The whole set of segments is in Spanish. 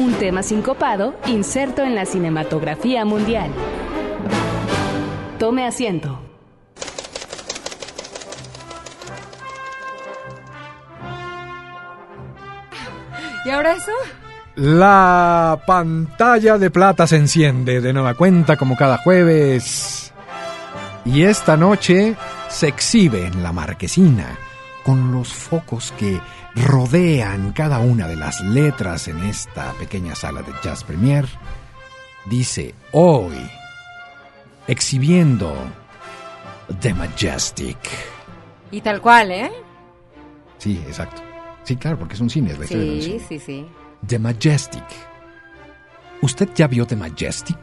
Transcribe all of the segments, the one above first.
un tema sincopado inserto en la cinematografía mundial. Tome asiento. ¿Y ahora eso? La pantalla de plata se enciende de nueva cuenta como cada jueves. Y esta noche se exhibe en la marquesina con los focos que rodean cada una de las letras en esta pequeña sala de Jazz Premier. Dice hoy, exhibiendo The Majestic. Y tal cual, ¿eh? Sí, exacto. Sí, claro, porque es un cine, es la historia de un Sí, cine. sí, sí. The Majestic. ¿Usted ya vio The Majestic?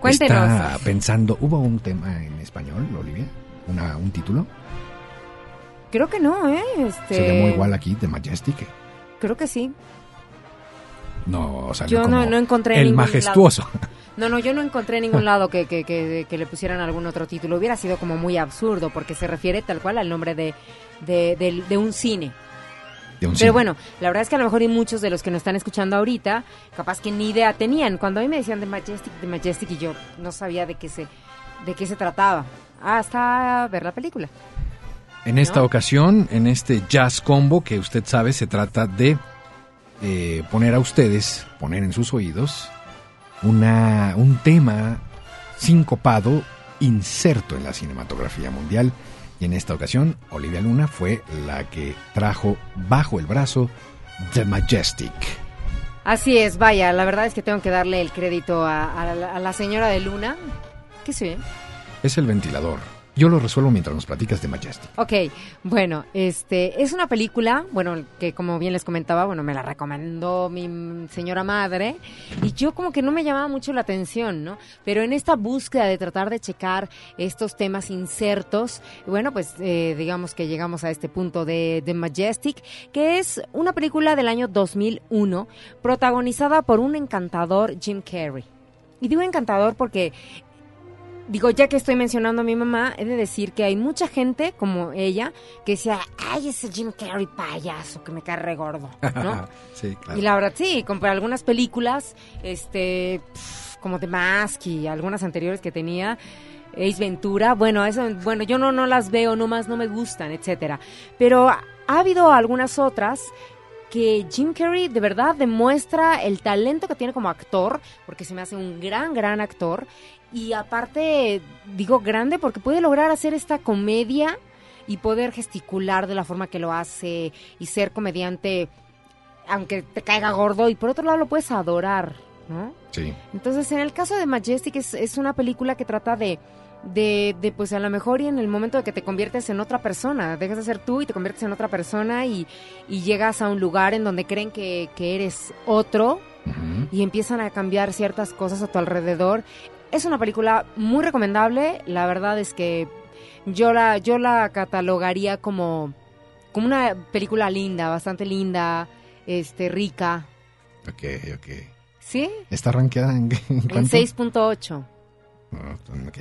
Cuéntenos. Está pensando, ¿hubo un tema en español, Olivia? Una, ¿Un título? Creo que no, ¿eh? Este... ¿Se llamó igual aquí, The Majestic? Creo que sí. No, salió Yo como no, no encontré El majestuoso. lado. No, no, yo no encontré en ningún lado que, que, que, que le pusieran algún otro título. Hubiera sido como muy absurdo porque se refiere tal cual al nombre de, de, de- de un cine. De un Pero cine. bueno, la verdad es que a lo mejor y muchos de los que nos están escuchando ahorita, capaz que ni idea tenían. Cuando a mí me decían de Majestic, de Majestic, y yo no sabía de qué se, de qué se trataba. Hasta ver la película. En esta ¿no? ocasión, en este jazz combo que usted sabe, se trata de eh, poner a ustedes, poner en sus oídos, una, un tema sincopado inserto en la cinematografía mundial. Y en esta ocasión, Olivia Luna fue la que trajo bajo el brazo The Majestic. Así es, vaya, la verdad es que tengo que darle el crédito a, a la, a la señora de Luna. ¿Qué sé? Es el ventilador. Yo lo resuelvo mientras nos platicas de Majestic. Ok, bueno, este es una película, bueno, que como bien les comentaba, bueno, me la recomendó mi señora madre y yo como que no me llamaba mucho la atención, ¿no? Pero en esta búsqueda de tratar de checar estos temas insertos, bueno, pues eh, digamos que llegamos a este punto de, de Majestic, que es una película del año 2001, protagonizada por un encantador Jim Carrey. Y digo encantador porque Digo, ya que estoy mencionando a mi mamá, he de decir que hay mucha gente como ella que decía, ay, ese Jim Carrey payaso que me cae re gordo, ¿no? sí, claro. y la verdad sí, como para algunas películas, este, pf, como The Mask y algunas anteriores que tenía, Ace Ventura, bueno, eso, bueno, yo no, no las veo, nomás no me gustan, etcétera. Pero ha habido algunas otras que Jim Carrey de verdad demuestra el talento que tiene como actor, porque se me hace un gran, gran actor. Y aparte, digo grande porque puede lograr hacer esta comedia y poder gesticular de la forma que lo hace y ser comediante, aunque te caiga gordo, y por otro lado lo puedes adorar, ¿no? Sí. Entonces, en el caso de Majestic es, es una película que trata de, de, de, pues a lo mejor y en el momento de que te conviertes en otra persona, dejas de ser tú y te conviertes en otra persona y, y llegas a un lugar en donde creen que, que eres otro y empiezan a cambiar ciertas cosas a tu alrededor. Es una película muy recomendable, la verdad es que yo la, yo la catalogaría como, como una película linda, bastante linda, este, rica. Ok, ok. ¿Sí? ¿Está rankeada en, en En cuánto? 6.8. Ah, Ok.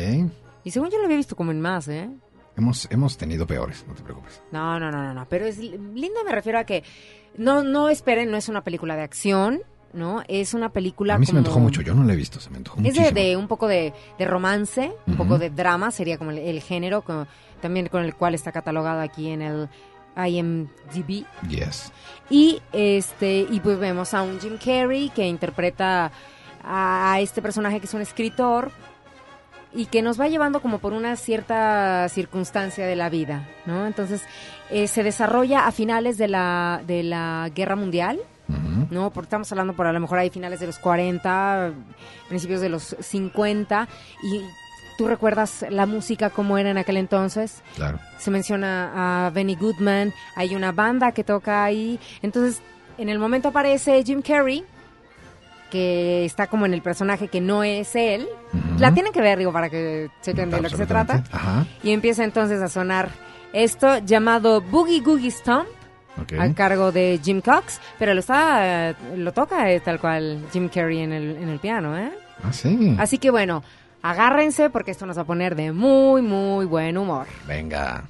Y según yo lo había visto como en más, ¿eh? Hemos, hemos tenido peores, no te preocupes. No, no, no, no, no. Pero es li- linda, me refiero a que no, no esperen, no es una película de acción, ¿no? Es una película. A mí se me como- antojó mucho, yo no la he visto, se me antojó Es de, muchísimo. de un poco de, de romance, un poco de drama, sería como el, el género, también con el cual está catalogado aquí en el IMDb. Yes. Y este y pues vemos a un Jim Carrey que interpreta a, a este personaje que es un escritor y que nos va llevando como por una cierta circunstancia de la vida, ¿no? Entonces eh, se desarrolla a finales de la de la Guerra Mundial, ¿no? Porque estamos hablando por a lo mejor hay finales de los 40, principios de los 50 y tú recuerdas la música como era en aquel entonces Claro. se menciona a Benny Goodman, hay una banda que toca ahí. Entonces, en el momento aparece Jim Carrey, que está como en el personaje que no es él. La tienen que ver, digo, para que chequen de lo que se trata. Ajá. Y empieza entonces a sonar esto llamado Boogie Googie Stomp ok. a cargo de Jim Cox, pero lo está lo toca eh, tal cual Jim Carrey en el, en el piano, ¿eh? Ah, sí. Así que bueno, agárrense porque esto nos va a poner de muy muy buen humor. Venga.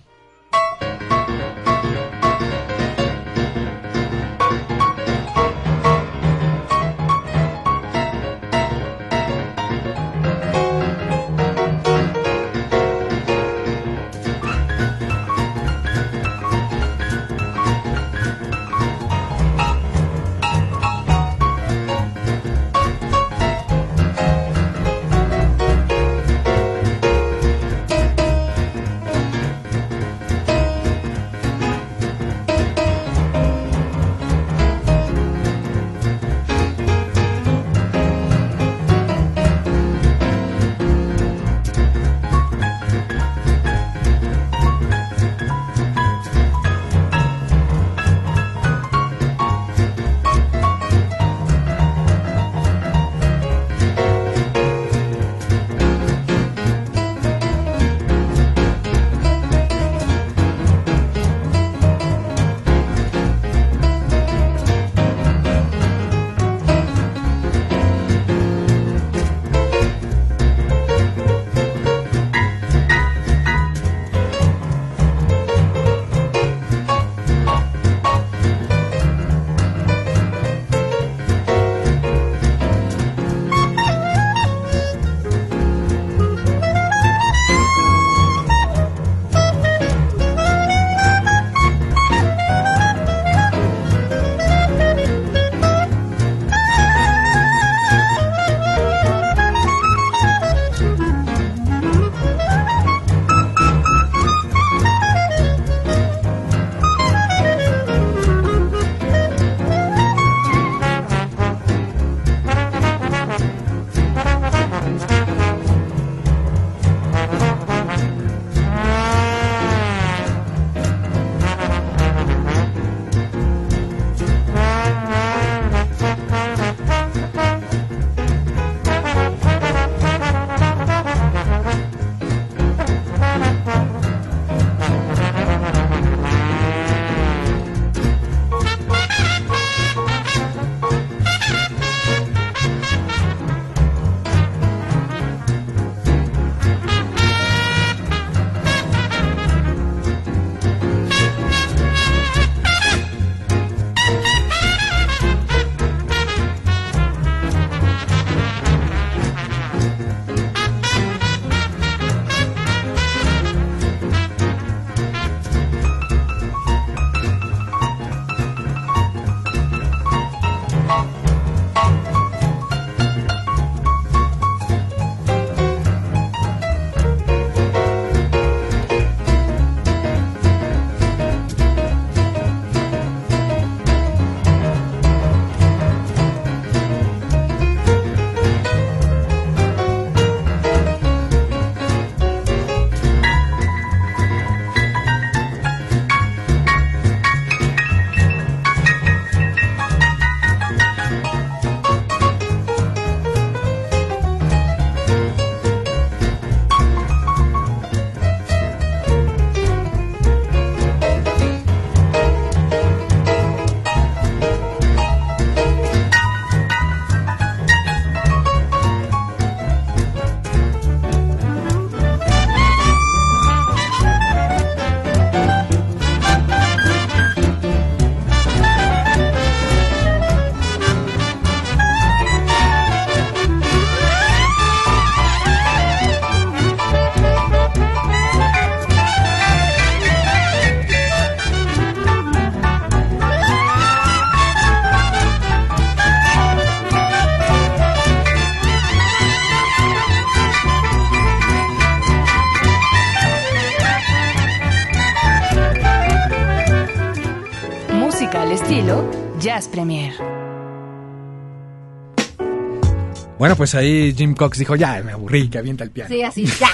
Bueno, pues ahí Jim Cox dijo, ya, me aburrí, que avienta el piano. Sí, así, ya.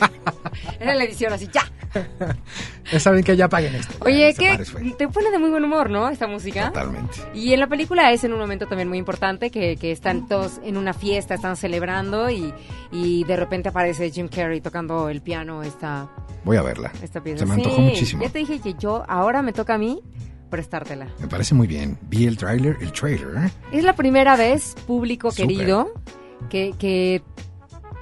Era la edición, así, ya. Ya saben que ya paguen esto. Oye, que te pone de muy buen humor, ¿no? Esta música. Totalmente. Y en la película es en un momento también muy importante que, que están todos en una fiesta, están celebrando y, y de repente aparece Jim Carrey tocando el piano esta, Voy a verla. esta pieza. Se me antojó Sí, muchísimo. Ya te dije que yo, ahora me toca a mí prestártela. Me parece muy bien. Vi el trailer, el trailer. Es la primera vez, público querido, que, que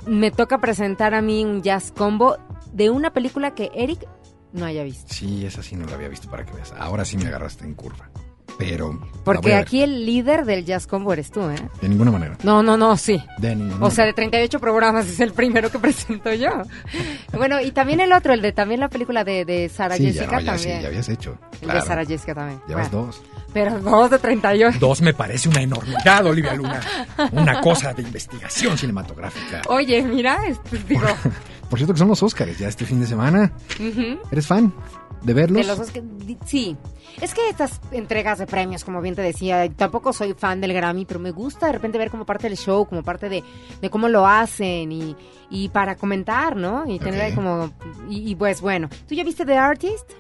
me toca presentar a mí un jazz combo de una película que Eric no haya visto. Sí, esa sí no la había visto para que veas. Ahora sí me agarraste en curva. Pero. Porque aquí el líder del jazz combo eres tú, ¿eh? De ninguna manera. No, no, no, sí. De ninguna O sea, de manera. 38 programas es el primero que presento yo. Bueno, y también el otro, el de también la película de, de Sara Sí, ya, Jessica no, ya, sí, también. ya habías hecho. El de. Sara Jessica también. Llevas Bueno, dos. Pero dos de 38. Dos me parece una enormidad, Olivia Luna. Una cosa de investigación cinematográfica. Oye, mira, este, digo, Por cierto que son los Óscares ya este fin de semana. ¿Eres fan de verlos? de los dos que- di- sí. Es que estas entregas de premios, como bien te decía, tampoco soy fan del Grammy, pero me gusta de repente ver como parte del show, como parte de, de cómo lo hacen y, y para comentar, ¿no? Y tener como... Y, y pues bueno, ¿tú ya viste The Artist?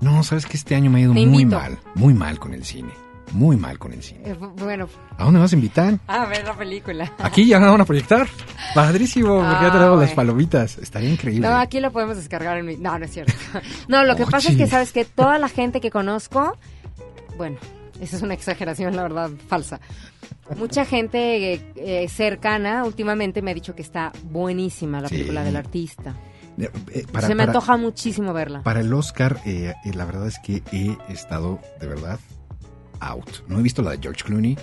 No, sabes que este año me ha ido Te muy invito. mal. Muy mal con el cine. Muy mal con el cine. Eh, bueno, ¿A dónde vas a invitar? a ver la película. Aquí ya van a proyectar. Padrísimo, porque ya Ah, tenemos las palomitas. Estaría increíble. No, aquí lo podemos descargar en mi... No, no es cierto. No, lo que Oye. pasa es que, ¿sabes que Toda la gente que conozco... Bueno, esa es una exageración, la verdad, falsa. Mucha gente eh, eh, cercana últimamente me ha dicho que está buenísima la Sí. película del artista. Eh, eh, para, Se me para- antoja muchísimo verla. para el Oscar, eh, la verdad es que he estado, de verdad, out. No he visto la de George Clooney,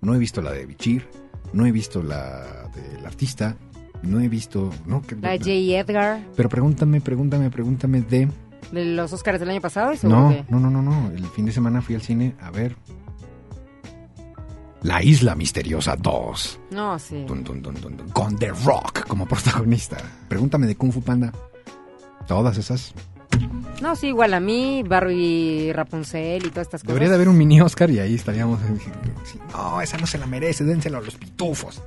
no he visto la de Bichir, no he visto la del artista, no he visto... No, que- La de J. Edgar, Pero pregúntame, pregúntame, pregúntame de... de los Oscars del año pasado. No, que- no, no, no, no. El fin de semana fui al cine a ver... La Isla Misteriosa 2. No, sí. Dun, dun, con The Rock como protagonista. Pregúntame de Kung Fu Panda. Todas esas. No, sí, igual a mí, Barbie Rapunzel y todas estas cosas. Debería de haber un mini Oscar y ahí estaríamos. No, esa no se la merece, dénselo a los pitufos.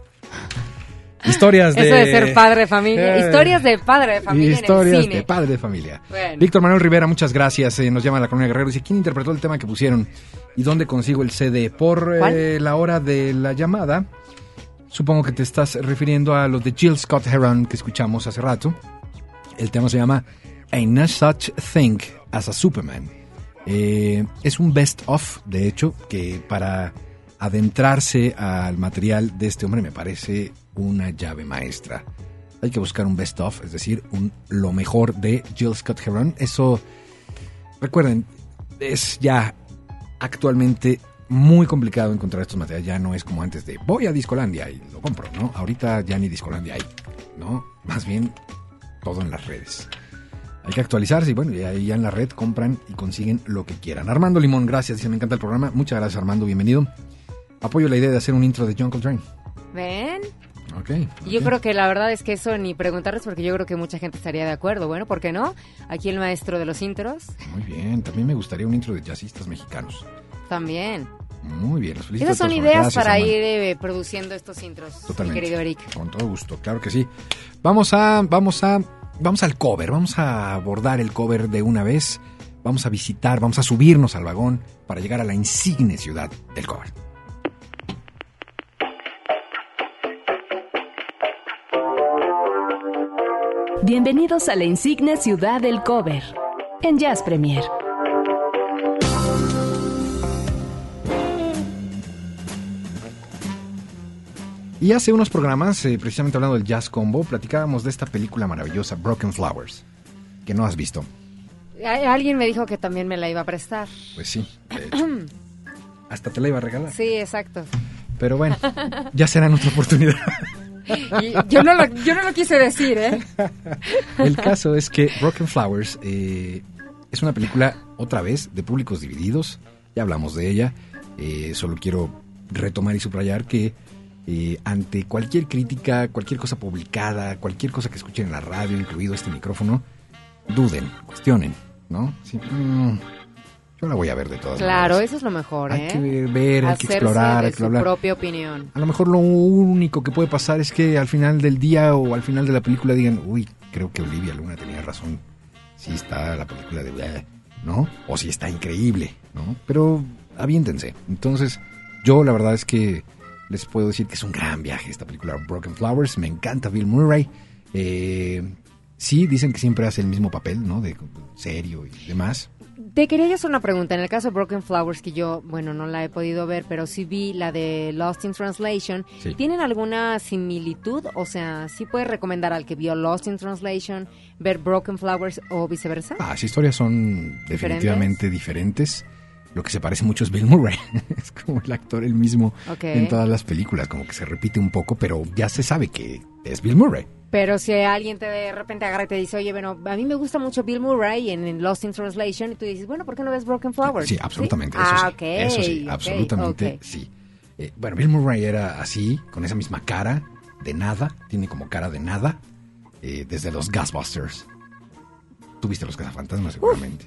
Historias de. Eso de ser padre de familia. Eh, Historias de padre de familia Historias en el cine. de padre de familia. Bueno. Víctor Manuel Rivera, muchas gracias. eh, nos llama la Colonia Guerrero. Dice: ¿Quién interpretó el tema que pusieron? ¿Y dónde consigo el CD? Por eh, la hora de la llamada. Supongo que te estás refiriendo a los de Jill Scott Heron que escuchamos hace rato. El tema se llama Ain't No Such Thing as a Superman. Eh, es un best of, de hecho, que para adentrarse al material de este hombre me parece una llave maestra. Hay que buscar un best of, es decir, un lo mejor de Jill Scott Heron. Eso, recuerden, es ya actualmente muy complicado encontrar estos materiales. Ya no es como antes de voy a Discolandia y lo compro, ¿no? Ahorita ya ni Discolandia hay, ¿no? Más bien todo en las redes. Hay que actualizarse y bueno, y ahí ya en la red compran y consiguen lo que quieran. Armando Limón, gracias, dice, me encanta el programa. Muchas gracias Armando, bienvenido. Apoyo la idea de hacer un intro de John Coltrane. ¿Ven? Ok. Y Yo creo que la verdad es que eso ni preguntarles porque yo creo que mucha gente estaría de acuerdo. Bueno, ¿por qué no? Aquí el maestro de los intros Muy bien, también me gustaría un intro de jazzistas mexicanos. también. Muy bien, los felicito. Esas son ideas Gracias, para ir eh, produciendo estos intros, mi Totalmente. querido Eric. Con todo gusto, claro que sí. Vamos a, vamos a, vamos al cover, vamos a abordar el cover de una vez. Vamos a visitar, vamos a subirnos al vagón para llegar a la insigne ciudad del cover. Bienvenidos a la insigne ciudad del cover en Jazz Premier. Y hace unos programas, eh, precisamente hablando del Jazz Combo, platicábamos de esta película maravillosa, Broken Flowers, que no has visto. Alguien me dijo que también me la iba a prestar. Pues sí. Hasta te la iba a regalar. Sí, exacto. Pero bueno, ya será en otra oportunidad. Y yo, no lo, yo no lo quise decir, ¿eh? El caso es que Broken Flowers eh, es una película, otra vez, de públicos divididos. Ya hablamos de ella. Eh, solo quiero retomar y subrayar que eh, ante cualquier crítica, cualquier cosa publicada, cualquier cosa que escuchen en la radio, incluido este micrófono, duden, cuestionen, ¿no? Sí, mm, yo la voy a ver de todas Claro, maneras. eso es lo mejor, Hay ¿eh? que ver, ver, hay que explorar, de hay que su hablar. propia opinión. A lo mejor lo único que puede pasar es que al final del día o al final de la película digan, uy, creo que Olivia Luna tenía razón. si está la película de... ¿No? O si está increíble, ¿no? Pero aviéntense. Entonces, yo la verdad es que les puedo decir que es un gran viaje esta película Broken Flowers. Me encanta Bill Murray. Eh, sí, dicen que siempre hace el mismo papel, ¿no? De serio y demás. Te quería yo hacer una pregunta. En el caso de Broken Flowers, que yo, bueno, no la he podido ver, pero sí vi la de Lost in Translation. Sí. ¿Tienen alguna similitud? O sea, ¿sí puedes recomendar al que vio Lost in Translation ver Broken Flowers o viceversa? Ah, Las historias son definitivamente diferentes. Lo que se parece mucho es Bill Murray. es como el actor el mismo en todas las películas, como que se repite un poco, pero ya se sabe que es Bill Murray. Pero si alguien te de repente agarra y te dice, oye, bueno, a mí me gusta mucho Bill Murray en, en Lost in Translation, y tú dices, bueno, ¿por qué no ves Broken Flowers? Sí, absolutamente. Eso Ah, sí, ok. Eso sí, absolutamente sí. Eh, bueno, Bill Murray era así, con esa misma cara, de nada, tiene como cara de nada, eh, desde los Ghostbusters. Tuviste los cazafantasmas, seguramente.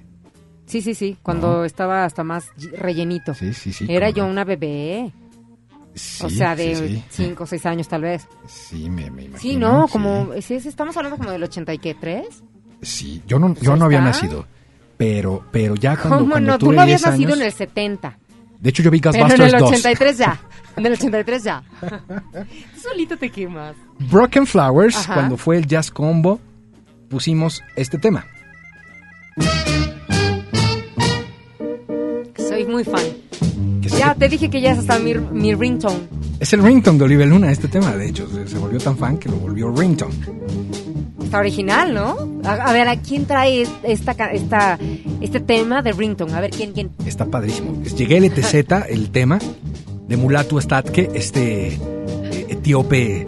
Sí, sí, sí, cuando No. estaba hasta más rellenito. Sí, sí, sí. Era yo no. una bebé, Sí, o sea, de sí. 5 o 6 años tal vez. Sí, me, me imagino. Sí, no, como, sí, estamos hablando como del 80 y qué, 3? Sí, yo no, Pues yo no había nacido, pero, pero ya cuando, ¿Cómo cuando no? Tú no habías 10 nacido años- en el 70. De hecho, yo vi Pero en Ghostbusters el 2. 83 ya. En el 83 ya. Solito te quemas. Broken Flowers, Ajá. cuando fue el Jazz Combo, pusimos este tema. Muy fan. Ya te dije que ya es hasta mi, mi ringtone. Es el ringtone de Olivia Luna, este tema. De hecho, se, se volvió tan fan que lo volvió ringtone. Está original, ¿no? A, a ver, ¿a quién trae esta, esta, este tema de ringtone? A ver, ¿quién, quién? Está padrísimo. Es Llegué LTZ, el tema de Mulatu Statke, este eh, etíope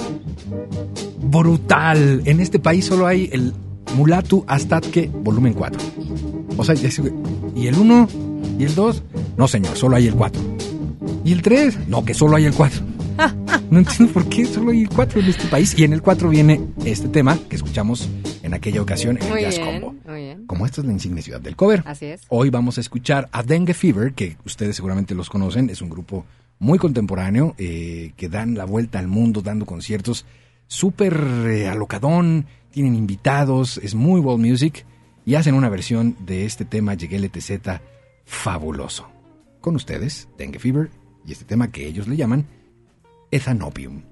brutal. En este país solo hay el Mulatu Astatke volumen 4. O sea, y el 1 y el 2, no señor, solo hay el 4. Y el 3, no, que solo hay el 4. No entiendo por qué solo hay el 4 en este país. Y en el 4 viene este tema que escuchamos en aquella ocasión en Muy el Jazz bien, Combo. muy bien. Como esta es la insignia ciudad del cover. Así es. Hoy vamos a escuchar a Dengue Fever, que ustedes seguramente los conocen, es un grupo muy contemporáneo eh, que dan la vuelta al mundo dando conciertos súper eh, alocadón, tienen invitados, es muy world music y hacen una versión de este tema Llegué LTZ fabuloso. Con ustedes, Dengue Fever y este tema que ellos le llaman Ethanopium.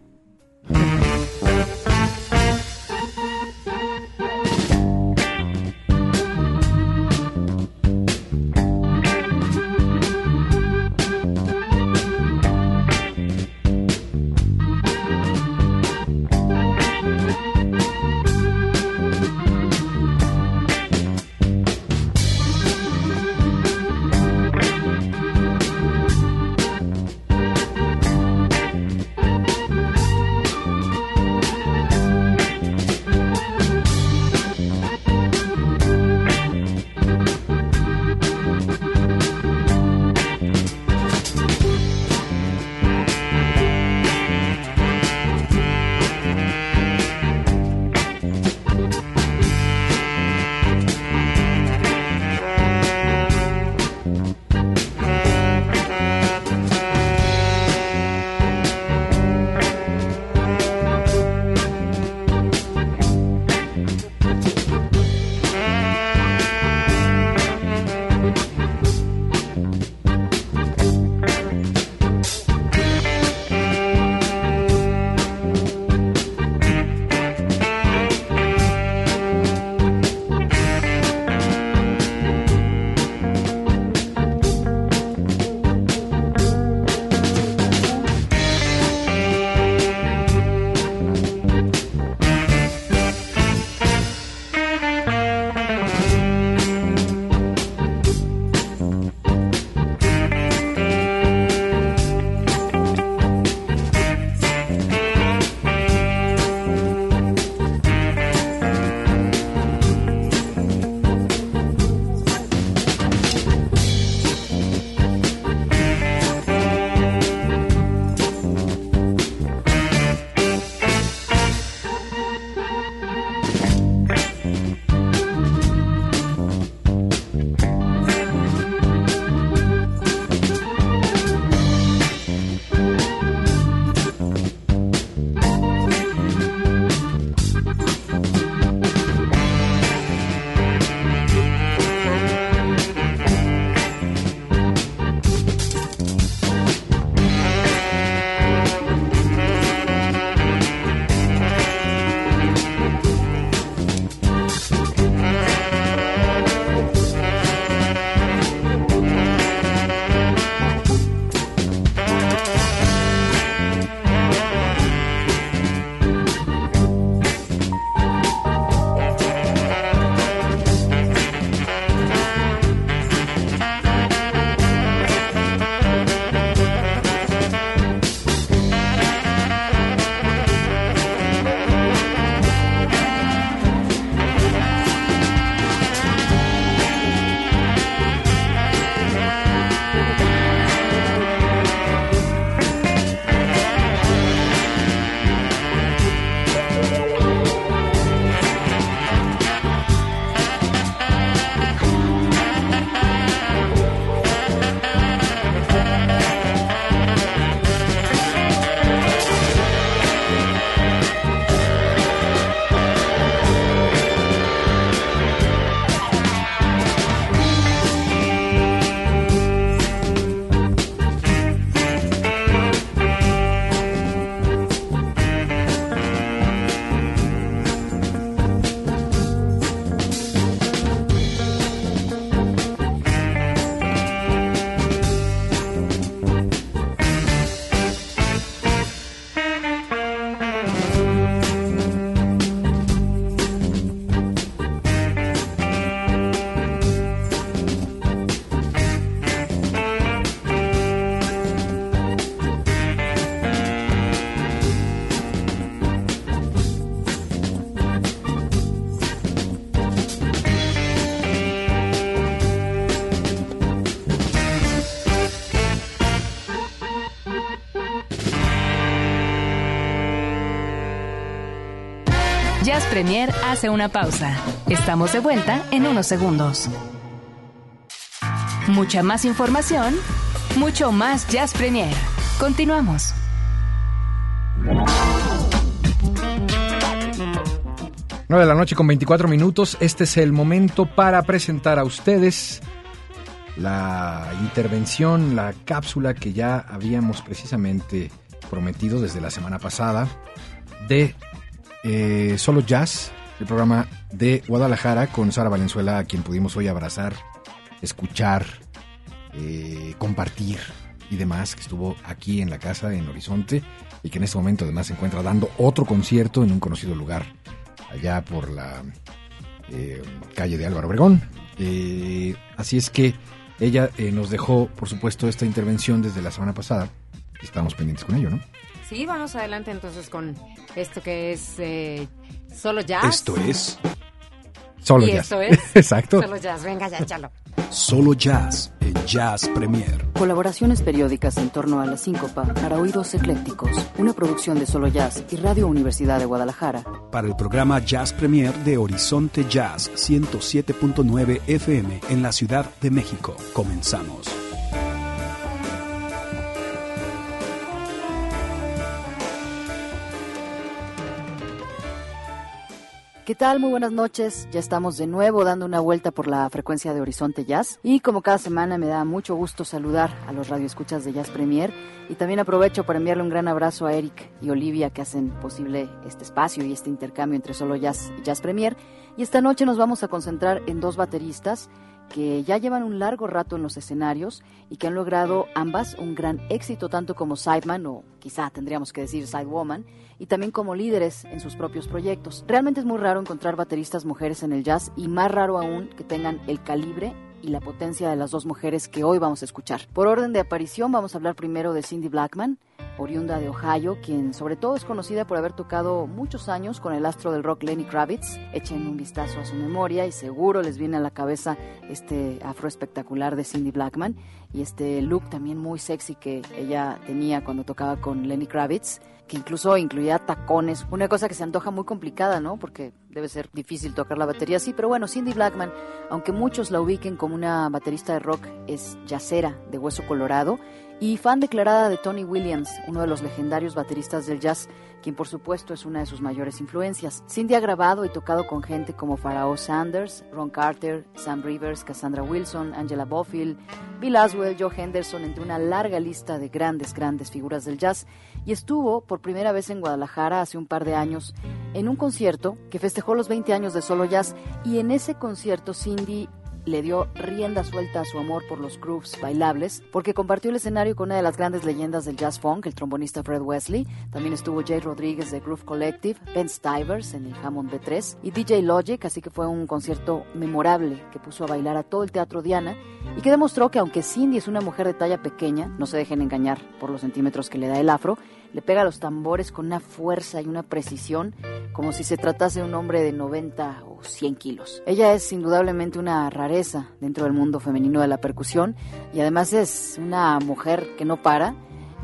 Jazz Premier hace una pausa. Estamos de vuelta en unos segundos. Mucha más información, mucho más Jazz Premier. Continuamos. De la noche con 24 minutos. Este es el momento para presentar a ustedes la intervención, la cápsula que ya habíamos precisamente prometido desde la semana pasada de eh, Solo Jazz, el programa de Guadalajara con Sara Valenzuela, a quien pudimos hoy abrazar, escuchar, eh, compartir y demás, que estuvo aquí en la casa en Horizonte y que en este momento además se encuentra dando otro concierto en un conocido lugar allá por la eh, calle de Álvaro Obregón. así es que ella nos dejó, por supuesto, esta intervención desde la semana pasada. Estamos pendientes con ello, ¿no? Sí, vamos adelante entonces con esto que es eh, solo jazz. Esto es solo y jazz. Esto es Exacto. Solo jazz. Venga ya, échalo. Solo Jazz en Jazz Premier. Colaboraciones periódicas en torno a la síncopa para oídos eclécticos. Una producción de Solo Jazz y Radio Universidad de Guadalajara. Para el programa Jazz Premier de Horizonte Jazz 107.9 FM en la Ciudad de México. Comenzamos. ¿Qué tal? Muy buenas noches. Ya estamos de nuevo dando una vuelta por la frecuencia de Horizonte Jazz. Y como cada semana me da mucho gusto saludar a los radioescuchas de Jazz Premier. Y también aprovecho para enviarle un gran abrazo a Eric y Olivia que hacen posible este espacio y este intercambio entre solo Jazz y Jazz Premier. Y esta noche nos vamos a concentrar en dos bateristas que ya llevan un largo rato en los escenarios y que han logrado ambas un gran éxito tanto como sideman o quizá tendríamos que decir sidewoman y también como líderes en sus propios proyectos. Realmente es muy raro encontrar bateristas mujeres en el jazz y más raro aún que tengan el calibre y la potencia de las dos mujeres que hoy vamos a escuchar. Por orden de aparición vamos a hablar primero de Cindy Blackman, oriunda de Ohio, quien sobre todo es conocida por haber tocado muchos años con el astro del rock Lenny Kravitz. Echen un vistazo a su memoria y seguro les viene a la cabeza este afro espectacular de Cindy Blackman y este look también muy sexy que ella tenía cuando tocaba con Lenny Kravitz que incluso incluía tacones, una cosa que se antoja muy complicada, ¿no? Porque debe ser difícil tocar la batería así, pero bueno, Cindy Blackman, aunque muchos la ubiquen como una baterista de rock, es yacera de hueso colorado y fan declarada de Tony Williams, uno de los legendarios bateristas del jazz, quien por supuesto es una de sus mayores influencias. Cindy ha grabado y tocado con gente como Pharaoh Sanders, Ron Carter, Sam Rivers, Cassandra Wilson, Angela Bofill, Bill Aswell, Joe Henderson, entre una larga lista de grandes, grandes figuras del jazz, y estuvo por primera vez en Guadalajara hace un par de años en un concierto que festejó los 20 años de solo jazz, y en ese concierto Cindy le dio rienda suelta a su amor por los grooves bailables, porque compartió el escenario con una de las grandes leyendas del jazz funk, el trombonista Fred Wesley. También estuvo Jay Rodríguez de Groove Collective, Ben Stivers en el Hammond B3 y DJ Logic, así que fue un concierto memorable que puso a bailar a todo el teatro Diana y que demostró que aunque Cindy es una mujer de talla pequeña, no se dejen engañar por los centímetros que le da el afro, le pega los tambores con una fuerza y una precisión como si se tratase de un hombre de 90 o 100 kilos. Ella es indudablemente una rareza dentro del mundo femenino de la percusión y además es una mujer que no para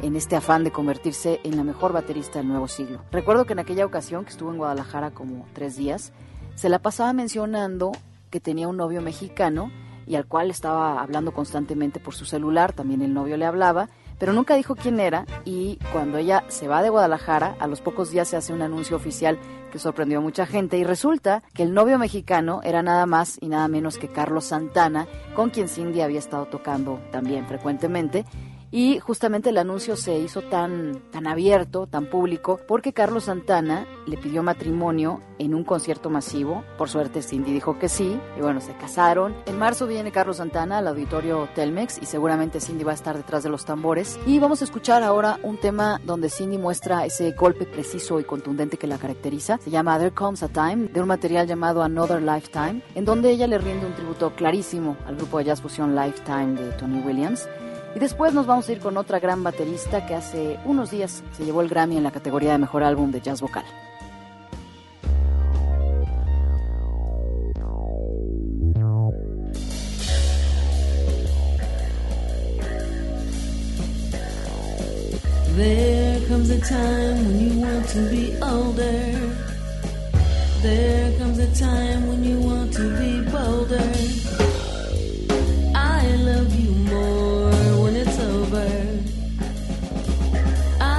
en este afán de convertirse en la mejor baterista del nuevo siglo. Recuerdo que en aquella ocasión que estuvo en Guadalajara como tres días, se la pasaba mencionando que tenía un novio mexicano y al cual estaba hablando constantemente por su celular, también el novio le hablaba, pero nunca dijo quién era y cuando ella se va de Guadalajara, a los pocos días se hace un anuncio oficial que sorprendió a mucha gente y resulta que el novio mexicano era nada más y nada menos que Carlos Santana, con quien Cindy había estado tocando también frecuentemente y justamente el anuncio se hizo tan, tan abierto, tan público, porque Carlos Santana le pidió matrimonio en un concierto masivo. Por suerte Cindy dijo que sí, y bueno, se casaron. En marzo viene Carlos Santana al auditorio Telmex y seguramente Cindy va a estar detrás de los tambores. Y vamos a escuchar ahora un tema donde Cindy muestra ese golpe preciso y contundente que la caracteriza. Se llama There Comes a Time, de un material llamado Another Lifetime, en donde ella le rinde un tributo clarísimo al grupo de jazz fusión Lifetime de Tony Williams. Y después nos vamos a ir con otra gran baterista que hace unos días se llevó el Grammy en la categoría de Mejor Álbum de Jazz Vocal. There comes a time when you want to be older.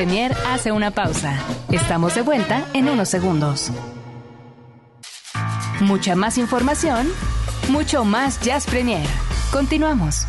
Premier hace una pausa. Estamos de vuelta en unos segundos. Mucha más información, mucho más Jazz Premier. Continuamos.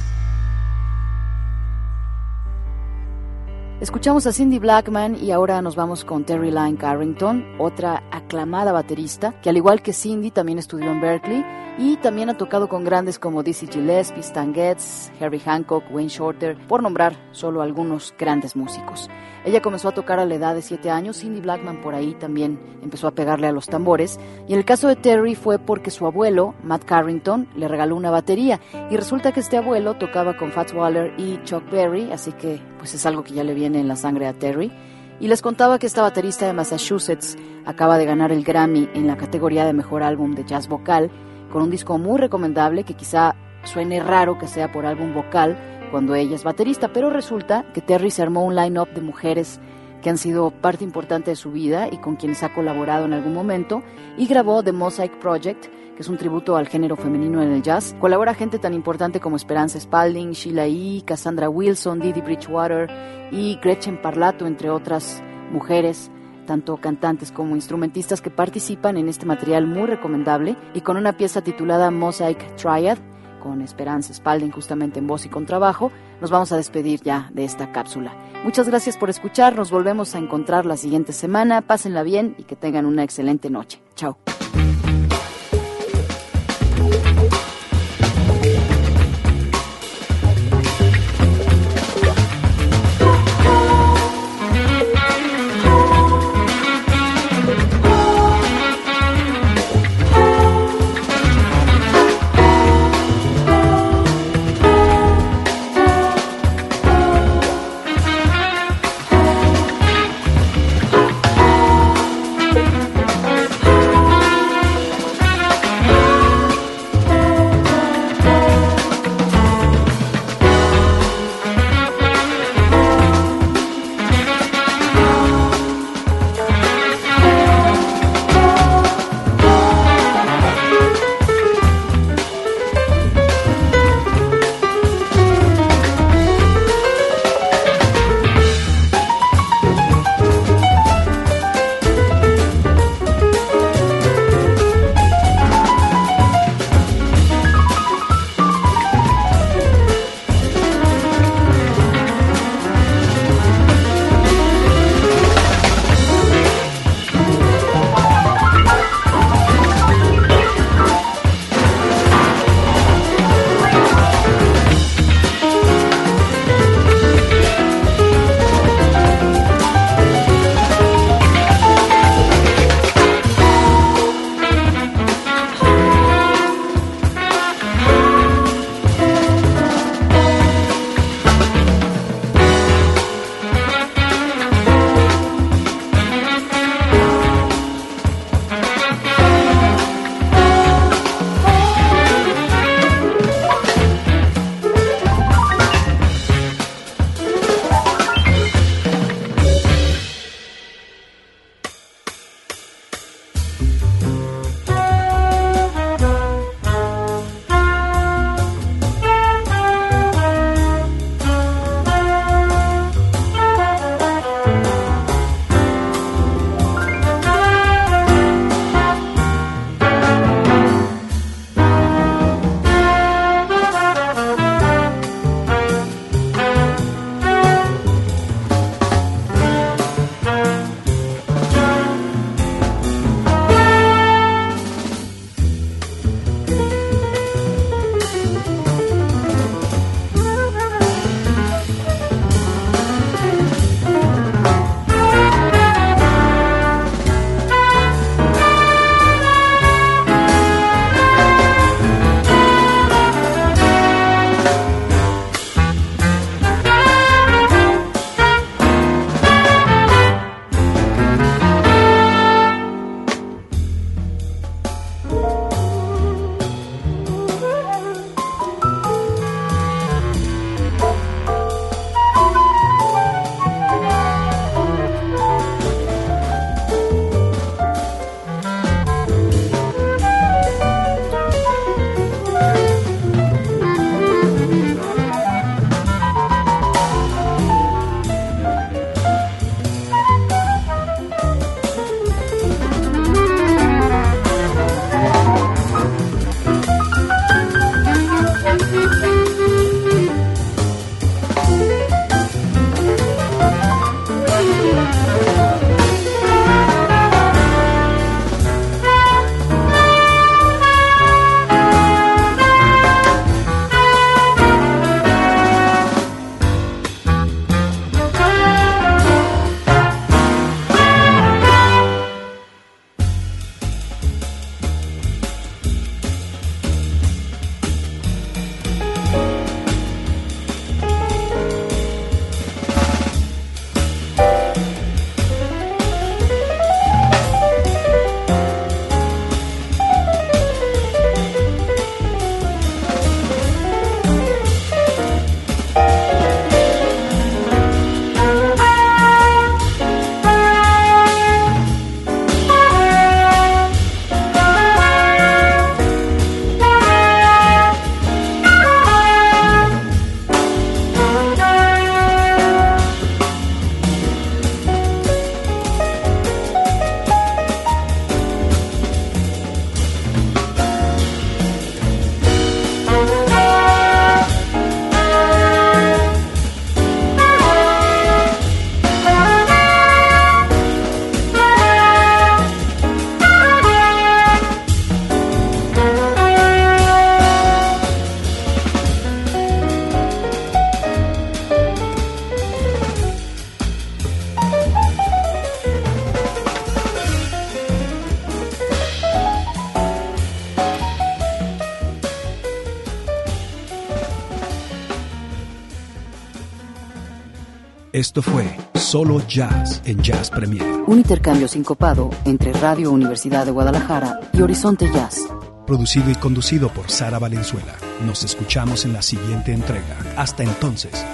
Escuchamos a Cindy Blackman y ahora nos vamos con Terry Lyne Carrington, otra aclamada baterista que al igual que Cindy también estudió en Berkeley y también ha tocado con grandes como Dizzy Gillespie, Stan Getz, Harry Hancock, Wayne Shorter, por nombrar solo algunos grandes músicos. Ella comenzó a tocar a la edad de 7 años, Cindy Blackman por ahí también empezó a pegarle a los tambores, y en el caso de Terry fue porque su abuelo, Matt Carrington, le regaló una batería, y resulta que este abuelo tocaba con Fats Waller y Chuck Berry, así que pues es algo que ya le viene en la sangre a Terry. Y les contaba que esta baterista de Massachusetts acaba de ganar el Grammy en la categoría de Mejor Álbum de Jazz Vocal, con un disco muy recomendable que quizá suene raro que sea por álbum vocal, cuando ella es baterista, pero resulta que Terry se armó un line-up de mujeres que han sido parte importante de su vida y con quienes ha colaborado en algún momento, y grabó The Mosaic Project, que es un tributo al género femenino en el jazz. Colabora gente tan importante como Esperanza Spalding, Sheila E., Cassandra Wilson, Didi Bridgewater y Gretchen Parlato, entre otras mujeres tanto cantantes como instrumentistas que participan en este material muy recomendable y con una pieza titulada Mosaic Triad, con Esperanza Spalding justamente en voz y con trabajo, nos vamos a despedir ya de esta cápsula. Muchas gracias por escuchar, nos volvemos a encontrar la siguiente semana, pásenla bien y que tengan una excelente noche. Chao. Jazz en Jazz Premier. Un intercambio sincopado entre Radio Universidad de Guadalajara y Horizonte Jazz. Producido y conducido por Sara Valenzuela. Nos escuchamos en la siguiente entrega. Hasta entonces.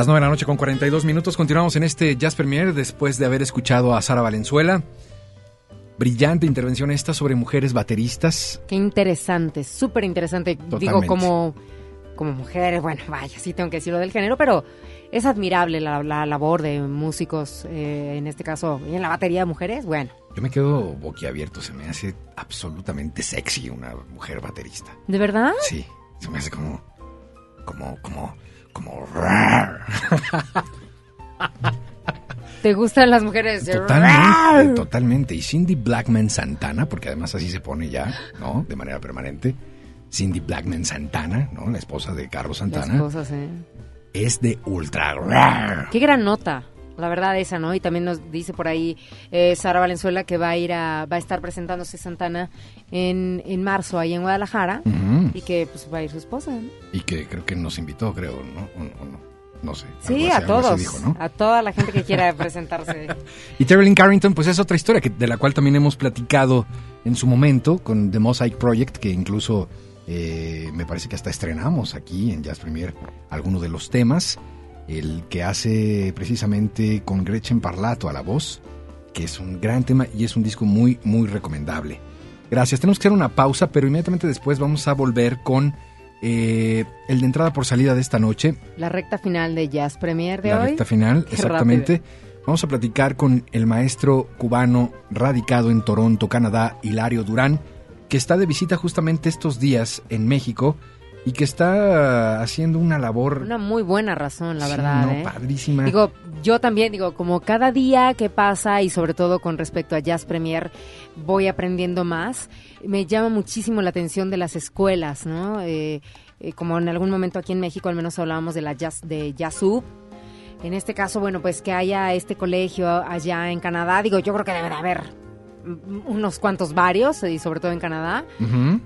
Las 9 de la noche con 42 minutos. Continuamos en este Jazz Premier después de haber escuchado a Sara Valenzuela. Brillante intervención esta sobre mujeres bateristas. Qué interesante, súper interesante. Digo, como, como mujeres, bueno, vaya, sí tengo que decirlo del género, pero es admirable la, labor de músicos, eh, en este caso, y en la batería de mujeres, bueno. Yo me quedo boquiabierto, se me hace absolutamente sexy una mujer baterista. ¿De verdad? Sí, se me hace como, como, como como... ¿Te gustan las mujeres? Totalmente, totalmente. Y Cindy Blackman Santana, porque además así se pone ya, ¿no? De manera permanente. Cindy Blackman Santana, ¿no? La esposa de Carlos Santana. Es de ultra... Qué gran nota la verdad esa, ¿no? Y también nos dice por ahí eh, Sara Valenzuela que va a ir a, va a estar presentándose Santana en, en marzo ahí en Guadalajara y que pues va a ir su esposa. Y que creo que nos invitó, creo, ¿no? O, no. No sé. Sí, a todos. A toda la gente que quiera presentarse. y Terrell Carrington, pues es otra historia que, de la cual también hemos platicado en su momento con The Mosaic Project, que incluso eh, me parece que hasta estrenamos aquí en Jazz Premier algunos de los temas el que hace precisamente con Gretchen Parlato a la voz, que es un gran tema y es un disco muy, muy recomendable. Gracias, tenemos que hacer una pausa, pero inmediatamente después vamos a volver con eh, el de entrada por salida de esta noche. La recta final de Jazz Premier de hoy. La recta final, exactamente. Vamos a platicar con el maestro cubano radicado en Toronto, Canadá, Hilario Durán, que está de visita justamente estos días en México y que está haciendo una labor. Una muy buena razón, la verdad. No, ¿eh? padrísima. Digo, yo también, digo, como cada día que pasa y sobre todo con respecto a Jazz Premier, voy aprendiendo más. Me llama muchísimo la atención de las escuelas, ¿no? Eh, eh, como en algún momento aquí en México al menos hablábamos de la jazz, de Jazzub. En este caso, bueno, pues que haya este colegio allá en Canadá, digo, yo creo que debe de haber unos cuantos varios, y sobre todo en Canadá,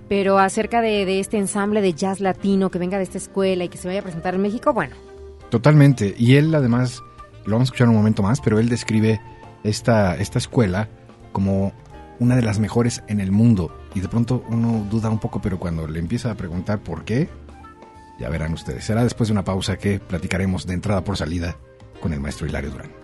pero acerca de, este ensamble de jazz latino que venga de esta escuela y que se vaya a presentar en México, bueno. Totalmente, y él además, lo vamos a escuchar un momento más, pero él describe esta, esta escuela como una de las mejores en el mundo, y de pronto uno duda un poco, pero cuando le empieza a preguntar por qué, ya verán ustedes, será después de una pausa que platicaremos de entrada por salida con el maestro Hilario Durán.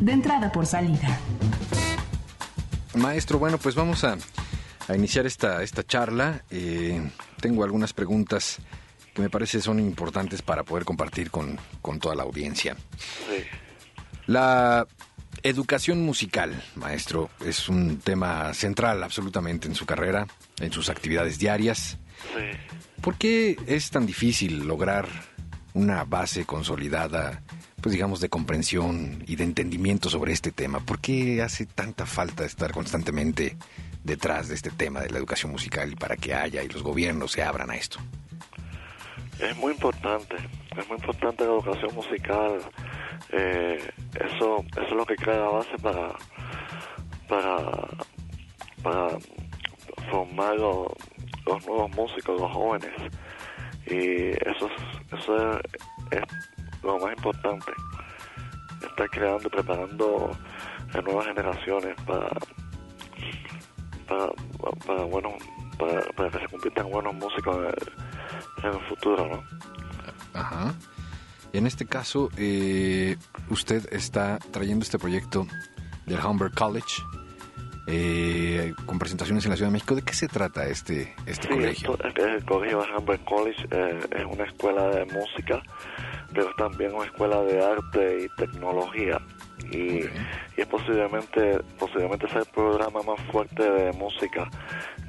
de entrada por salida. Maestro, bueno, pues vamos a, iniciar esta, esta charla. Eh, tengo algunas preguntas que me parece son importantes para poder compartir con, toda la audiencia. La educación musical, maestro, es un tema central absolutamente en su carrera, en sus actividades diarias. ¿Por qué es tan difícil lograr una base consolidada pues digamos, de comprensión y de entendimiento sobre este tema. ¿Por qué hace tanta falta estar constantemente detrás de este tema de la educación musical y para que haya y los gobiernos se abran a esto? Es muy importante, es muy importante la educación musical. Eh, eso, eso es lo que crea la base para, para, para formar los, nuevos músicos, los jóvenes. Y eso, eso es lo más importante, estar creando y preparando a nuevas generaciones para, para, para, bueno, para, para, que se conviertan buenos músicos en el, futuro, ¿no? Ajá. En este caso, eh, usted está trayendo este proyecto del Humber College. eh, con presentaciones en la Ciudad de México. ¿De qué se trata este, este colegio? el colegio Hamburg College eh, es una escuela de música, pero también una escuela de arte y tecnología. Y, es posiblemente, posiblemente sea el programa más fuerte de música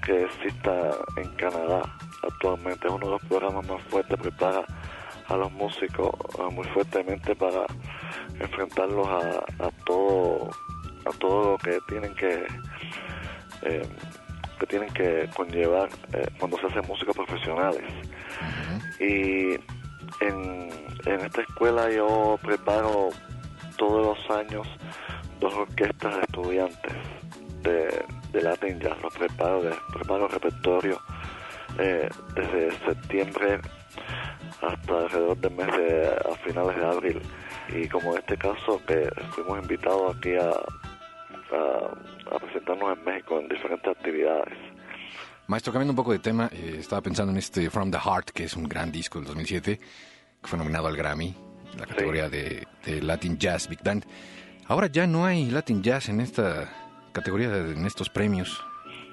que exista en Canadá actualmente. Es uno de los programas más fuertes, prepara a los músicos eh, muy fuertemente para enfrentarlos a, a todo a todo lo que tienen que eh, que tienen que conllevar eh, cuando se hacen músicos profesionales y en, en esta escuela yo preparo todos los años dos orquestas de estudiantes de, de Latin Jazz los preparo preparo repertorio eh, desde septiembre hasta alrededor del mes de a finales de abril y como en este caso que fuimos invitados aquí a, presentarnos en México en diferentes actividades. Maestro, cambiando un poco de tema, eh, estaba pensando en este From the Heart, que es un gran disco del 2007, que fue nominado al Grammy, en la categoría de, Latin Jazz Big Band. Ahora ya no hay Latin Jazz en esta categoría, en estos premios.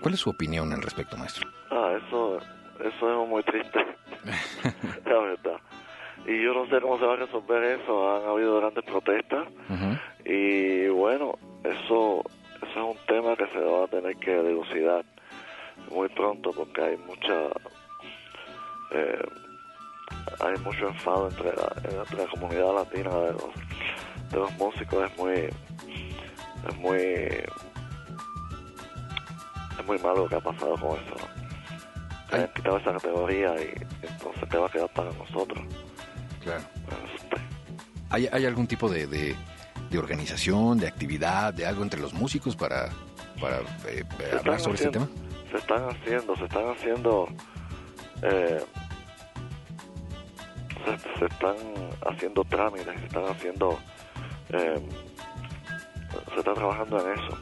¿Cuál es su opinión al respecto, maestro? Ah, eso, eso es muy triste, la verdad. Y yo no sé cómo se va a resolver eso. Han habido grandes protestas. Y bueno, eso, eso es un tema que se va a tener que dilucidar muy pronto porque hay mucha eh, hay mucho enfado entre la, entre la comunidad latina de los, de los músicos es muy es muy es muy malo lo que ha pasado con eso ¿no? han quitado esa categoría y entonces te va a quedar para nosotros claro. ¿Hay, ¿Hay algún tipo de, de de organización, de actividad, de algo entre los músicos para, para eh, hablar sobre este tema? Se están haciendo, se están haciendo, eh, se, están haciendo trámites, se están haciendo, eh, se está trabajando en eso,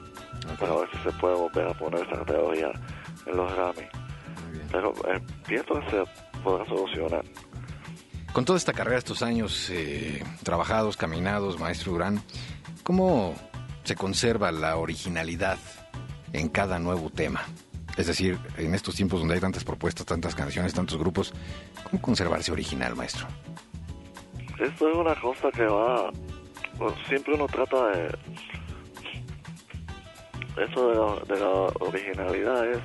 para ver si se puede volver a poner esa categoría en los Grammy. Pero pienso que se podrá solucionar. Con toda esta carrera, estos años eh, trabajados, caminados, maestro Durán, ¿cómo se conserva la originalidad en cada nuevo tema? Es decir, en estos tiempos donde hay tantas propuestas, tantas canciones, tantos grupos, ¿cómo conservarse original, maestro? Esto es una cosa que va... siempre uno trata de... Eso de la, originalidad es...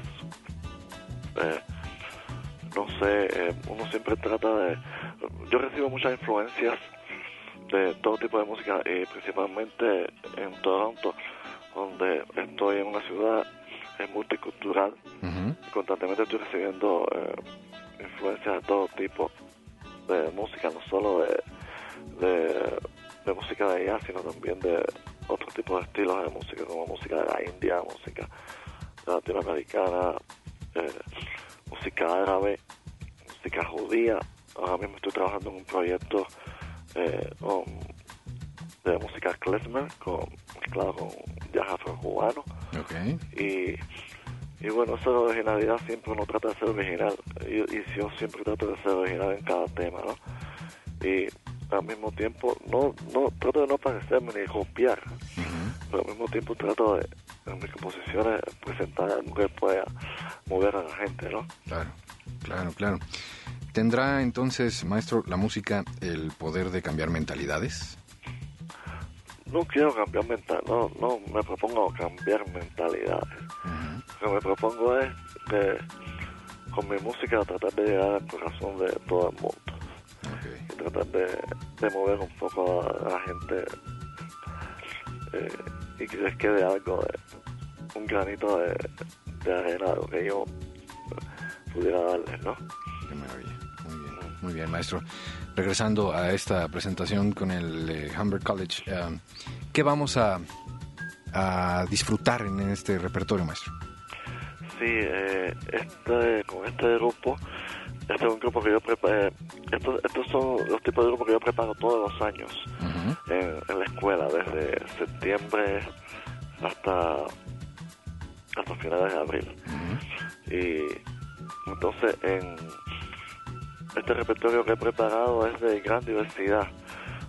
Eh, no sé, eh, uno siempre trata de yo recibo muchas influencias de todo tipo de música y principalmente en Toronto, donde estoy en una ciudad multicultural. Constantemente estoy recibiendo eh, influencias de todo tipo de música, no solo de, de, música de allá, sino también de otros tipos de estilos de música, como música de la India, música latinoamericana, eh, música árabe, música judía, ahora mismo estoy trabajando en un proyecto eh, de música klezmer con, mezclado con jazz afro-cubano. Y, y bueno, esa originalidad siempre uno trata de ser original. Y, y, yo siempre trato de ser original en cada tema, ¿no? Y al mismo tiempo, no, no trato de no parecerme ni copiar, pero al mismo tiempo trato de, en mis composiciones, presentar algo que pueda mover a la gente, ¿no? Claro, claro, claro. ¿Tendrá entonces, maestro, la música el poder de cambiar mentalidades? No quiero cambiar mentalidades, no, no me propongo cambiar mentalidades. Lo que me propongo es que con mi música tratar de llegar al corazón de todo el mundo. Y tratar de, mover un poco a la gente eh, y que les quede algo, de, un granito de, de arena, lo que yo pudiera darles, ¿no? Qué maravilla. Muy bien, muy bien, maestro. Regresando a esta presentación con el eh, Humber College, eh, ¿qué vamos a, a, disfrutar en este repertorio, maestro? Sí, eh, este, con este grupo, este es un grupo que yo preparo, estos, estos, son los tipos de grupos que yo preparo todos los años en, la escuela, desde septiembre hasta hasta finales de abril. Y entonces en este repertorio que he preparado es de gran diversidad.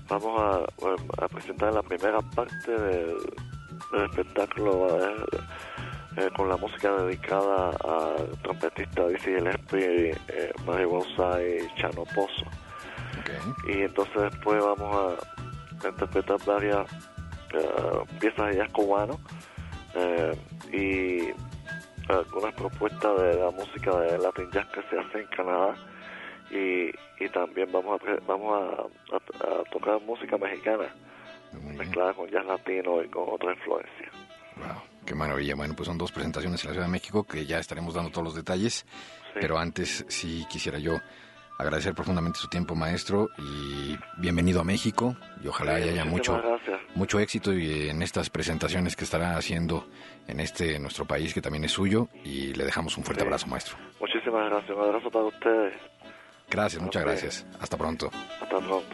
Vamos a, presentar la primera parte del, espectáculo. eh, con la música dedicada al trompetista Dizzy Gillespie, eh, Mario y Chano Pozo. Y entonces después vamos a interpretar varias eh, piezas de jazz cubano eh, y algunas propuestas de la música de Latin Jazz que se hace en Canadá y, y también vamos a vamos a, tocar música mexicana mezclada con jazz latino y con otra influencia. Wow, qué maravilla. Bueno, pues son dos presentaciones en la Ciudad de México que ya estaremos dando todos los detalles, pero antes sí quisiera yo agradecer profundamente su tiempo, maestro, y bienvenido a México. Y ojalá haya mucho, mucho éxito y en estas presentaciones que estará haciendo en este nuestro país, que también es suyo. Y le dejamos un fuerte abrazo, maestro. Muchísimas gracias. Un abrazo para ustedes. Gracias, muchas gracias. Hasta pronto. Hasta pronto.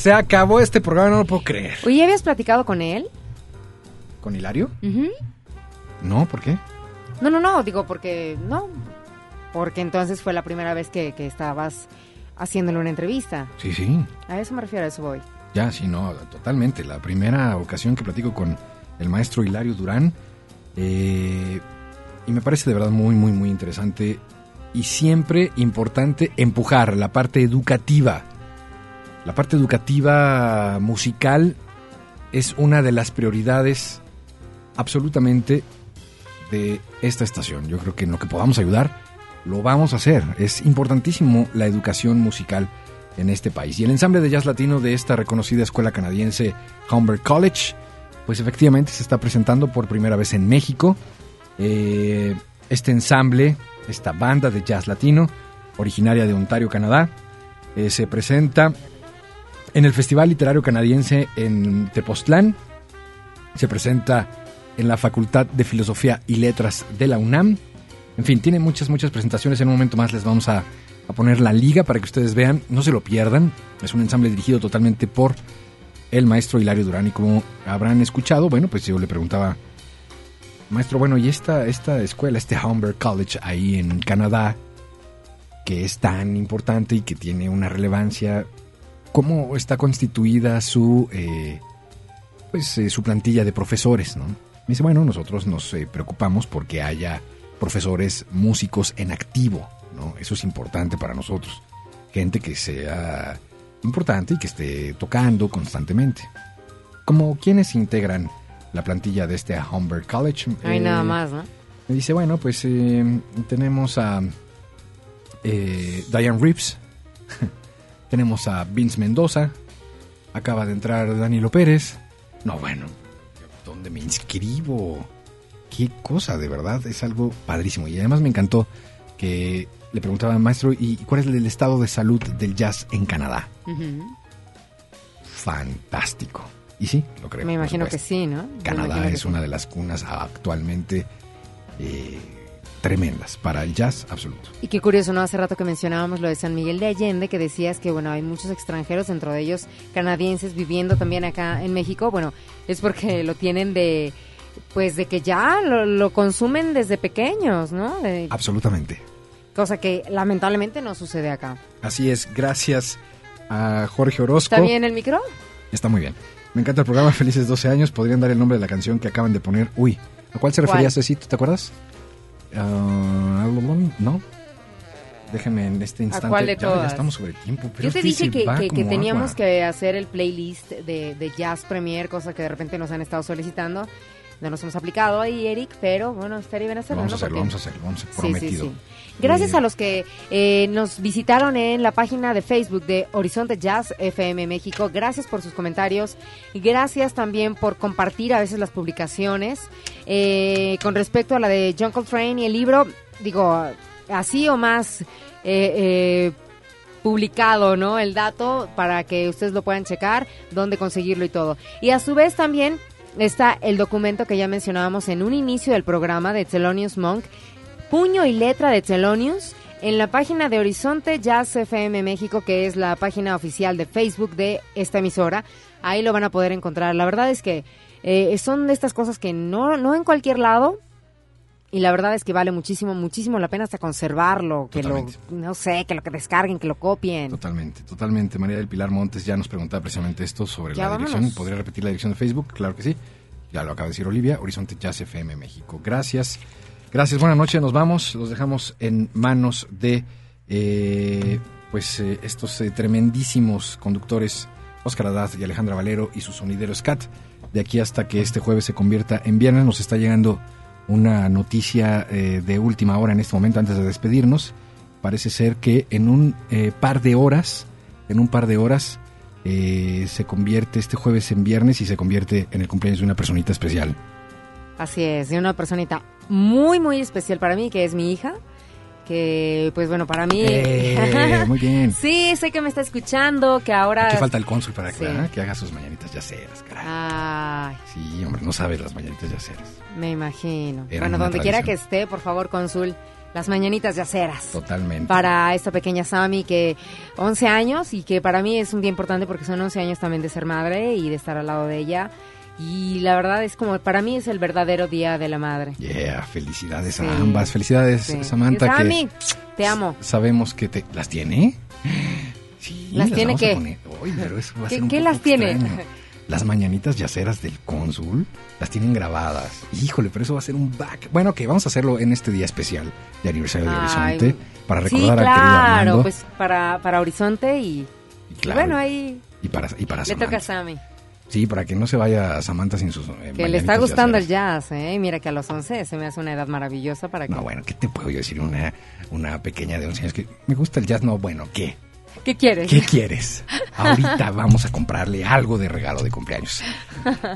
Se acabó este programa, no lo puedo creer. Oye, ¿ya ¿habías platicado con él? ¿Con Hilario? No, ¿por qué? No, no, no, digo porque no, porque entonces fue la primera vez que, que estabas haciéndole una entrevista. Sí, sí. A eso me refiero, a eso voy. Ya, sí, no, totalmente. La primera ocasión que platico con el maestro Hilario Durán, eh, y me parece de verdad muy, muy, muy interesante y siempre importante empujar la parte educativa. La parte educativa musical es una de las prioridades absolutamente de esta estación. Yo creo que en lo que podamos ayudar, lo vamos a hacer. Es importantísimo la educación musical en este país. Y el ensamble de jazz latino de esta reconocida escuela canadiense Humber College, pues efectivamente se está presentando por primera vez en México. Eh, este ensamble, esta banda de jazz latino, originaria de Ontario, Canadá, eh, se presenta en el Festival Literario Canadiense en Tepoztlán. Se presenta en la Facultad de Filosofía y Letras de la UNAM. En fin, tiene muchas, muchas presentaciones. En un momento más les vamos a, a poner la liga para que ustedes vean. No se lo pierdan. Es un ensamble dirigido totalmente por el maestro Hilario Durán. Y como habrán escuchado, bueno, pues yo le preguntaba, maestro, bueno, ¿y esta, esta escuela, este Humber College ahí en Canadá, que es tan importante y que tiene una relevancia, cómo está constituida su, eh, pues, eh, su plantilla de profesores, ¿no? Me dice, bueno, nosotros nos eh, preocupamos porque haya profesores músicos en activo, ¿no? Eso es importante para nosotros. Gente que sea importante y que esté tocando constantemente. Como quienes integran la plantilla de este Humber College. Hay eh, nada más, ¿no? Me dice, bueno, pues eh, tenemos a eh, Diane Reeves, tenemos a Vince Mendoza, acaba de entrar Danilo Pérez. No, bueno, ¿dónde me inscribo? Qué cosa, de verdad, es algo padrísimo. Y además me encantó que le preguntaba al maestro, ¿y cuál es el estado de salud del jazz en Canadá? Fantástico. Y sí, lo creo. Me imagino que sí, ¿no? Canadá es una de las cunas actualmente eh, tremendas para el jazz absoluto. Y qué curioso, ¿no? Hace rato que mencionábamos lo de San Miguel de Allende, que decías que, bueno, hay muchos extranjeros, dentro de ellos canadienses, viviendo también acá en México. Bueno, es porque lo tienen de, pues, de que ya lo, lo consumen desde pequeños, ¿no? De- Absolutamente. cosa que lamentablemente no sucede acá. Así es, gracias a Jorge Orozco. ¿Está bien el micro? Está muy bien. Me encanta el programa Felices 12 años. ¿Podrían dar el nombre de la canción que acaban de poner? Uy, ¿a cuál se refería ¿Cuál? Cecito? ¿Te acuerdas? Ah, ¿No? Déjeme en este instante. Ya, ya estamos sobre tiempo. pero Yo te este dije que, que- teníamos agua. que hacer el playlist de, de Jazz Premier, cosa que de repente nos han estado solicitando. No nos hemos aplicado ahí, Eric, pero bueno, estaría bien Lo hacerlo. vamos a hacerlo, vamos a hacerlo, vamos a hacer Sí, prometido. sí, sí. Gracias a los que eh, nos visitaron en la página de Facebook de Horizonte Jazz FM México. Gracias por sus comentarios. Gracias también por compartir a veces las publicaciones. Eh, con respecto a la de John Coltrane y el libro, digo, así o más eh, eh, publicado, ¿no? El dato para que ustedes lo puedan checar, dónde conseguirlo y todo. Y a su vez también está el documento que ya mencionábamos en un inicio del programa de Thelonious Monk, puño y letra de Thelonious, en la página de Horizonte Jazz FM México, que es la página oficial de Facebook de esta emisora. Ahí lo van a poder encontrar. La verdad es que eh, son de estas cosas que no, no en cualquier lado. Y la verdad es que vale muchísimo, muchísimo la pena hasta conservarlo, que lo, no sé, que lo que descarguen, que lo copien. Totalmente, totalmente. María del Pilar Montes ya nos preguntaba precisamente esto sobre Ya la vámonos. dirección. ¿Podría repetir la dirección de Facebook? Claro que sí. Ya lo acaba de decir Olivia, Horizonte Jazz FM México. Gracias. Gracias, buenas noches, nos vamos. Los dejamos en manos de eh, pues eh, estos eh, tremendísimos conductores, Oscar Haddad y Alejandra Valero y su sonidero Scat. De aquí hasta que este jueves se convierta en viernes, nos está llegando una noticia eh, de última hora en este momento antes de despedirnos. Parece ser que en un eh, par de horas, en un par de horas, eh, se convierte este jueves en viernes y se convierte en el cumpleaños de una personita especial. Así es, de una personita muy, muy especial para mí, que es mi hija. Que, pues bueno, para mí. Eh, muy bien. sí, sé que me está escuchando, que ahora. Aquí falta el cónsul para que, Sí. que haga sus mañanitas yaceras, caray. Ay, Sí, hombre, no sabes las mañanitas yaceras. me imagino. Eran bueno, donde quiera que esté, por favor, cónsul, las mañanitas yaceras. Totalmente. Para esta pequeña Sammy que 11 años y que para mí es un día importante porque son 11 años también de ser madre y de estar al lado de ella. Y la verdad es como, para mí es el verdadero día de la madre. Yeah, felicidades Sí. a ambas. Felicidades, Sí. Samantha. que Sammy, te amo. Sabemos que te... ¿Las tiene? Sí, ¿Las tiene qué? poner. Uy, pero eso va a ¿Qué- ser un qué poco las tiene? Las mañanitas yaceras del cónsul las tienen grabadas. Híjole, pero eso va a ser un back. Bueno, que vamos a hacerlo en este día especial de aniversario de Ay, Horizonte para sí, recordar al querido claro, pues para, para Horizonte y, y claro, bueno, ahí y para, y para le Samantha. toca a Sammy. Sí, para que no se vaya Samantha sin sus. eh, Que le está gustando el jazz, ¿eh? Mira que a los 11 se me hace una edad maravillosa para que... No, bueno, ¿qué te puedo yo decir? Una, una pequeña de 11 años que me gusta el jazz. No, bueno, ¿qué? ¿Qué quieres? ¿Qué quieres? Ahorita vamos a comprarle algo de regalo de cumpleaños.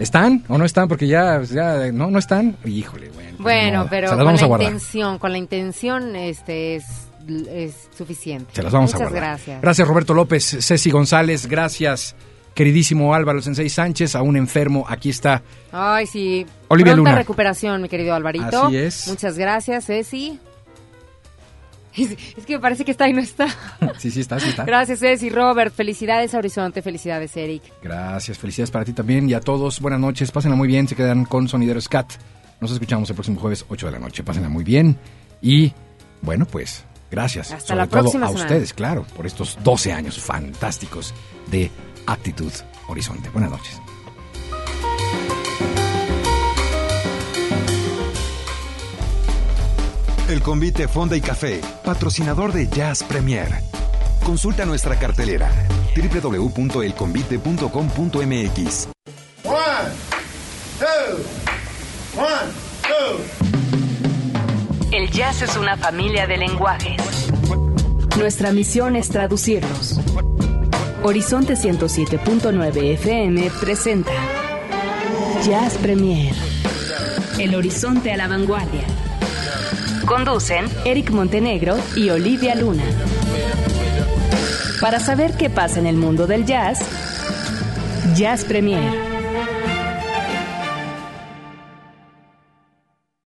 ¿Están o no están? Porque ya, ya no, no están. Híjole, bueno. pues Bueno, pero con la intención, con la intención este es, es suficiente. Se las vamos Muchas a guardar. gracias. Gracias, Roberto López, Ceci González. Gracias, queridísimo Álvaro Sensei Sánchez, aún enfermo. Aquí está. Ay, sí. Olivia Pronta Luna. recuperación, mi querido Alvarito. Así es. Muchas gracias, Ceci. Es, es que me parece que está y no está. Sí, sí, está, sí está. Gracias, Ceci. Robert, felicidades, Horizonte. Felicidades, Eric. Gracias, felicidades para ti también y a todos. Buenas noches, pásenla muy bien. Se quedan con Sonidero Scat. Nos escuchamos el próximo jueves, 8 de la noche. Pásenla muy bien. Y bueno, pues gracias. Hasta sobre la todo próxima a semana. ustedes, claro, por estos 12 años fantásticos de Actitud Horizonte. Buenas noches. El convite Fonda y Café, patrocinador de Jazz Premier. Consulta nuestra cartelera www.elconvite.com.mx. El jazz es una familia de lenguajes. Nuestra misión es traducirlos. Horizonte 107.9 FM presenta Jazz Premier. El horizonte a la vanguardia. Conducen Eric Montenegro y Olivia Luna. Para saber qué pasa en el mundo del jazz, Jazz Premier.